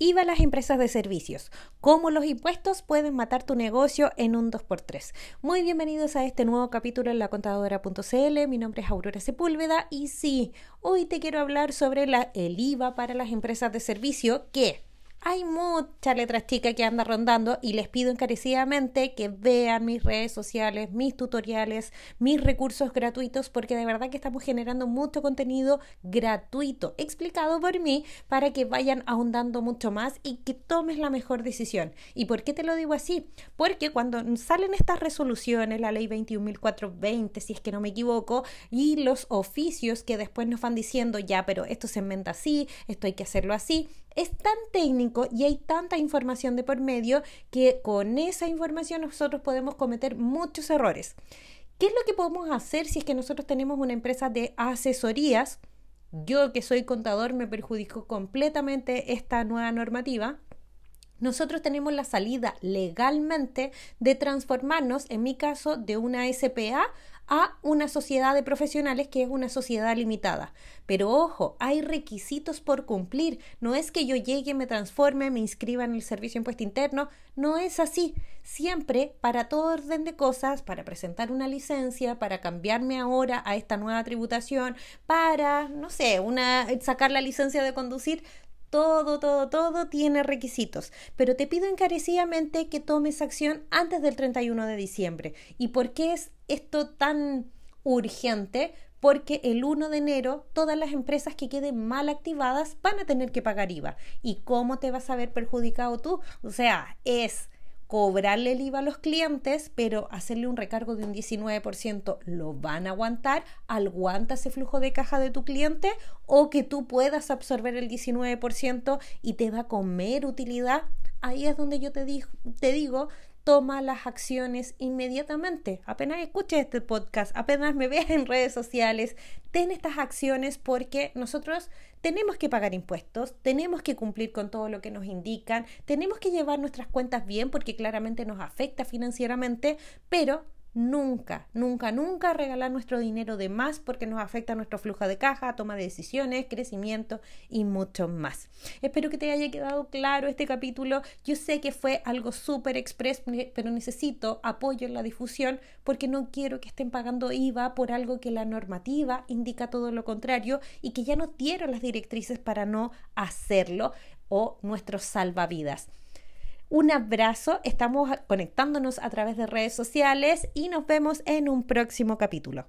IVA a las empresas de servicios. Cómo los impuestos pueden matar tu negocio en un 2x3. Muy bienvenidos a este nuevo capítulo en la contadora.cl. Mi nombre es Aurora Sepúlveda y sí, hoy te quiero hablar sobre la, el IVA para las empresas de servicio que hay mucha letra chica que anda rondando y les pido encarecidamente que vean mis redes sociales, mis tutoriales, mis recursos gratuitos, porque de verdad que estamos generando mucho contenido gratuito, explicado por mí, para que vayan ahondando mucho más y que tomes la mejor decisión. ¿Y por qué te lo digo así? Porque cuando salen estas resoluciones, la ley 21.420, si es que no me equivoco, y los oficios que después nos van diciendo, ya, pero esto se inventa así, esto hay que hacerlo así, es tan técnico y hay tanta información de por medio que con esa información nosotros podemos cometer muchos errores. ¿Qué es lo que podemos hacer si es que nosotros tenemos una empresa de asesorías? Yo que soy contador me perjudico completamente esta nueva normativa. Nosotros tenemos la salida legalmente de transformarnos, en mi caso, de una SPA a una sociedad de profesionales que es una sociedad limitada. Pero ojo, hay requisitos por cumplir. No es que yo llegue, me transforme, me inscriba en el servicio impuesto interno. No es así. Siempre, para todo orden de cosas, para presentar una licencia, para cambiarme ahora a esta nueva tributación, para, no sé, una, sacar la licencia de conducir, todo, todo, todo tiene requisitos, pero te pido encarecidamente que tomes acción antes del 31 de diciembre. ¿Y por qué es esto tan urgente? Porque el 1 de enero todas las empresas que queden mal activadas van a tener que pagar IVA. ¿Y cómo te vas a ver perjudicado tú? O sea, es cobrarle el IVA a los clientes, pero hacerle un recargo de un 19%, ¿lo van a aguantar? ¿Aguanta ese flujo de caja de tu cliente? ¿O que tú puedas absorber el 19% y te va a comer utilidad? Ahí es donde yo te, te digo, toma las acciones inmediatamente. Apenas escuches este podcast, apenas me veas en redes sociales, ten estas acciones porque nosotros tenemos que pagar impuestos, tenemos que cumplir con todo lo que nos indican, tenemos que llevar nuestras cuentas bien porque claramente nos afecta financieramente, pero nunca, nunca, nunca regalar nuestro dinero de más porque nos afecta nuestro flujo de caja, toma de decisiones, crecimiento y mucho más. Espero que te haya quedado claro este capítulo. Yo sé que fue algo súper express, pero necesito apoyo en la difusión porque no quiero que estén pagando IVA por algo que la normativa indica todo lo contrario y que ya no dieron las directrices para no hacerlo o nuestros salvavidas. Un abrazo, estamos conectándonos a través de redes sociales y nos vemos en un próximo capítulo.